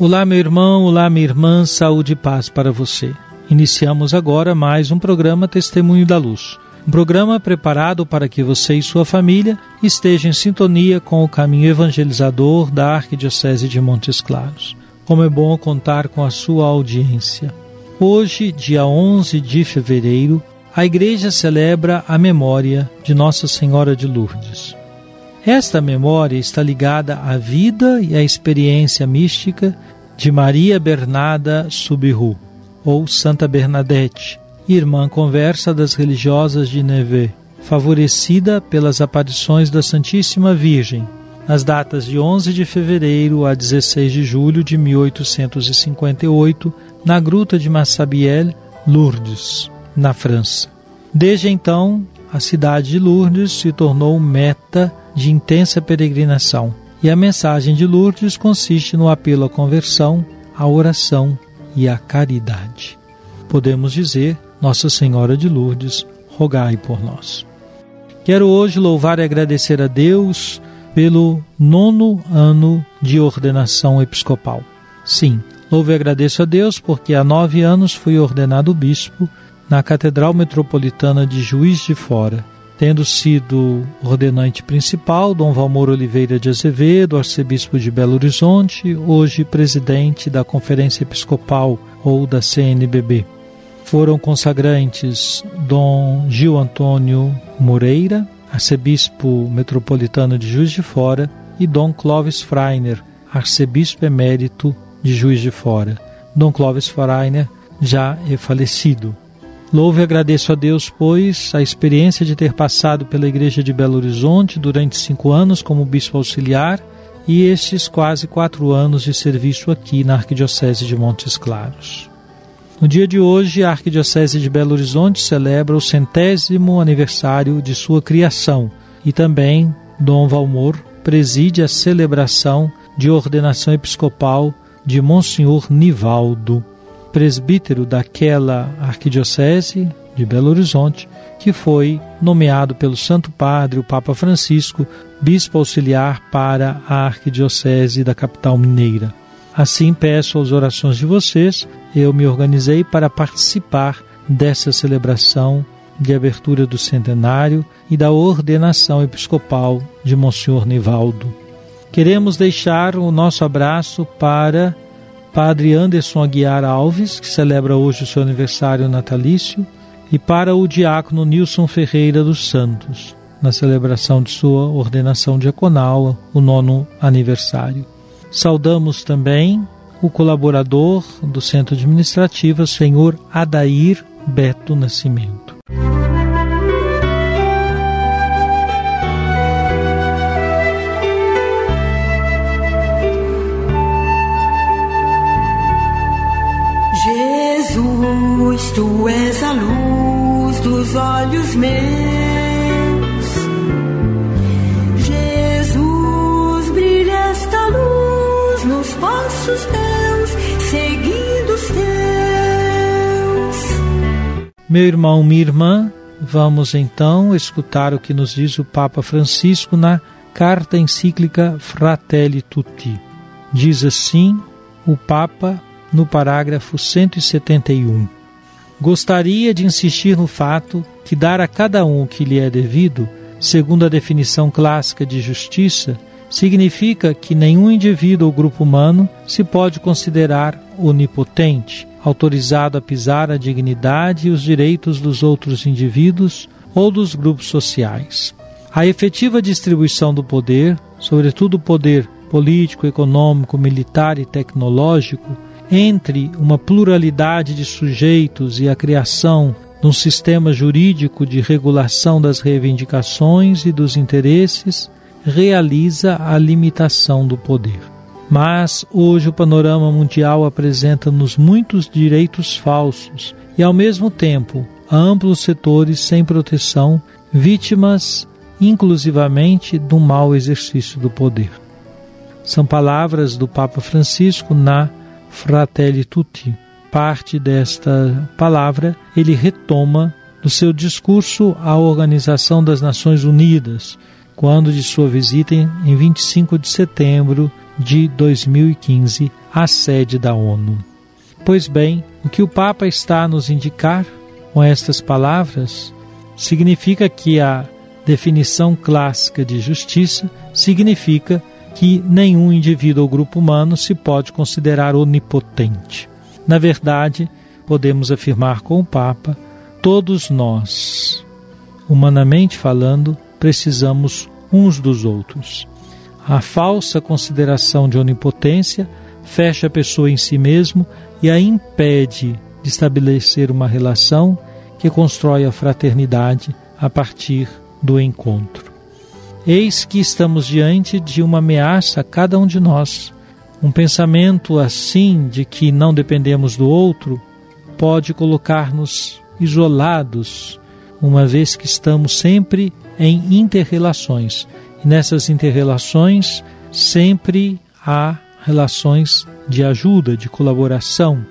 Olá, meu irmão, olá, minha irmã, saúde e paz para você. Iniciamos agora mais um programa Testemunho da Luz. Um programa preparado para que você e sua família estejam em sintonia com o caminho evangelizador da Arquidiocese de Montes Claros. Como é bom contar com a sua audiência. Hoje, dia 11 de fevereiro, a Igreja celebra a memória de Nossa Senhora de Lourdes. Esta memória está ligada à vida e à experiência mística de Maria Bernarda Subiru, ou Santa Bernadette, irmã conversa das religiosas de Neve, favorecida pelas aparições da Santíssima Virgem, nas datas de 11 de fevereiro a 16 de julho de 1858, na gruta de Massabielle, Lourdes, na França. Desde então, a cidade de Lourdes se tornou meta de intensa peregrinação. E a mensagem de Lourdes consiste no apelo à conversão, à oração e à caridade. Podemos dizer, Nossa Senhora de Lourdes, rogai por nós. Quero hoje louvar e agradecer a Deus pelo nono ano de ordenação episcopal. Sim, louvo e agradeço a Deus porque há nove anos fui ordenado bispo na Catedral Metropolitana de Juiz de Fora, tendo sido ordenante principal Dom Valmor Oliveira de Azevedo, arcebispo de Belo Horizonte, hoje presidente da Conferência Episcopal ou da CNBB. Foram consagrantes Dom Gil Antônio Moreira, arcebispo metropolitano de Juiz de Fora, e Dom Clovis Freiner, arcebispo emérito de Juiz de Fora. Dom Clovis Freiner já é falecido. Louvo e agradeço a Deus, pois, a experiência de ter passado pela Igreja de Belo Horizonte durante cinco anos como bispo auxiliar e estes quase quatro anos de serviço aqui na Arquidiocese de Montes Claros. No dia de hoje, a Arquidiocese de Belo Horizonte celebra o centésimo aniversário de sua criação e também Dom Valmor preside a celebração de ordenação episcopal de Monsenhor Nivaldo presbítero daquela arquidiocese de Belo Horizonte, que foi nomeado pelo Santo Padre, o Papa Francisco, bispo auxiliar para a arquidiocese da capital mineira. Assim peço as orações de vocês, eu me organizei para participar dessa celebração de abertura do centenário e da ordenação episcopal de Monsenhor Nivaldo. Queremos deixar o nosso abraço para Padre Anderson Aguiar Alves, que celebra hoje o seu aniversário natalício, e para o diácono Nilson Ferreira dos Santos, na celebração de sua ordenação diaconal, o nono aniversário. Saudamos também o colaborador do Centro Administrativo, senhor Adair Beto Nascimento. Passos meus, seguindo os teus. Meu irmão, minha irmã, vamos então escutar o que nos diz o Papa Francisco na carta encíclica Fratelli Tutti. Diz assim o Papa no parágrafo 171. Gostaria de insistir no fato que dar a cada um o que lhe é devido, segundo a definição clássica de justiça, significa que nenhum indivíduo ou grupo humano se pode considerar onipotente, autorizado a pisar a dignidade e os direitos dos outros indivíduos ou dos grupos sociais. A efetiva distribuição do poder, sobretudo o poder político, econômico, militar e tecnológico, entre uma pluralidade de sujeitos e a criação de um sistema jurídico de regulação das reivindicações e dos interesses, realiza a limitação do poder. Mas hoje o panorama mundial apresenta-nos muitos direitos falsos e, ao mesmo tempo, amplos setores sem proteção, vítimas inclusivamente do mau exercício do poder. São palavras do Papa Francisco na Fratelli Tutti. Parte desta palavra ele retoma no seu discurso à Organização das Nações Unidas, quando de sua visita em 25 de setembro de 2015 à sede da ONU. Pois bem, o que o Papa está a nos indicar com estas palavras significa que a definição clássica de justiça significa que nenhum indivíduo ou grupo humano se pode considerar onipotente. Na verdade, podemos afirmar com o Papa, todos nós, humanamente falando, precisamos uns dos outros. A falsa consideração de onipotência fecha a pessoa em si mesmo e a impede de estabelecer uma relação que constrói a fraternidade a partir do encontro. Eis que estamos diante de uma ameaça a cada um de nós. Um pensamento assim de que não dependemos do outro pode colocar-nos isolados, uma vez que estamos sempre em interrelações. E nessas interrelações sempre há relações de ajuda, de colaboração.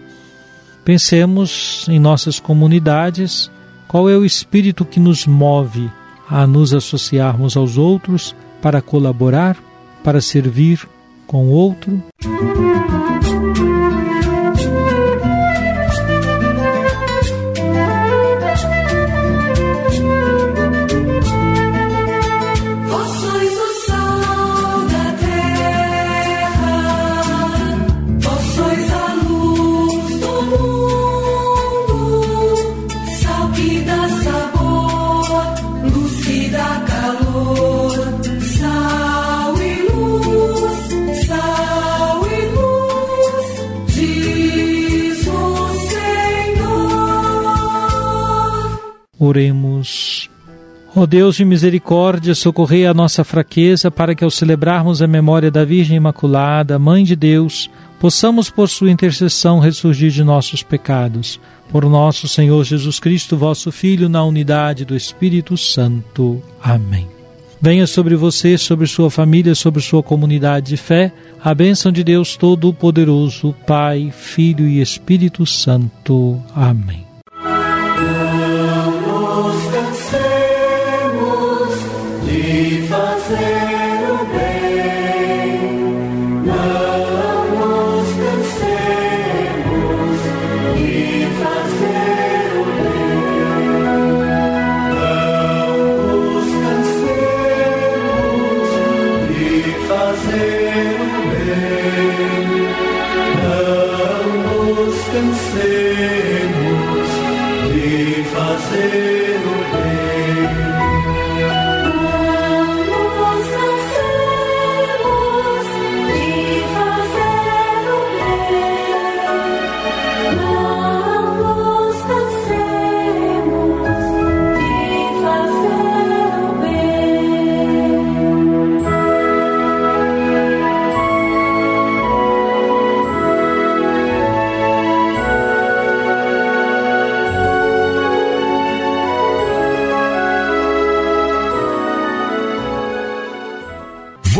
Pensemos em nossas comunidades, qual é o espírito que nos move a nos associarmos aos outros para colaborar, para servir com o outro. Oremos. Ó Deus de misericórdia, socorrei a nossa fraqueza para que ao celebrarmos a memória da Virgem Imaculada, Mãe de Deus, possamos por sua intercessão ressurgir de nossos pecados. Por nosso Senhor Jesus Cristo, vosso Filho, na unidade do Espírito Santo. Amém. Venha sobre você, sobre sua família, sobre sua comunidade de fé, a bênção de Deus Todo-Poderoso, Pai, Filho e Espírito Santo. Amém.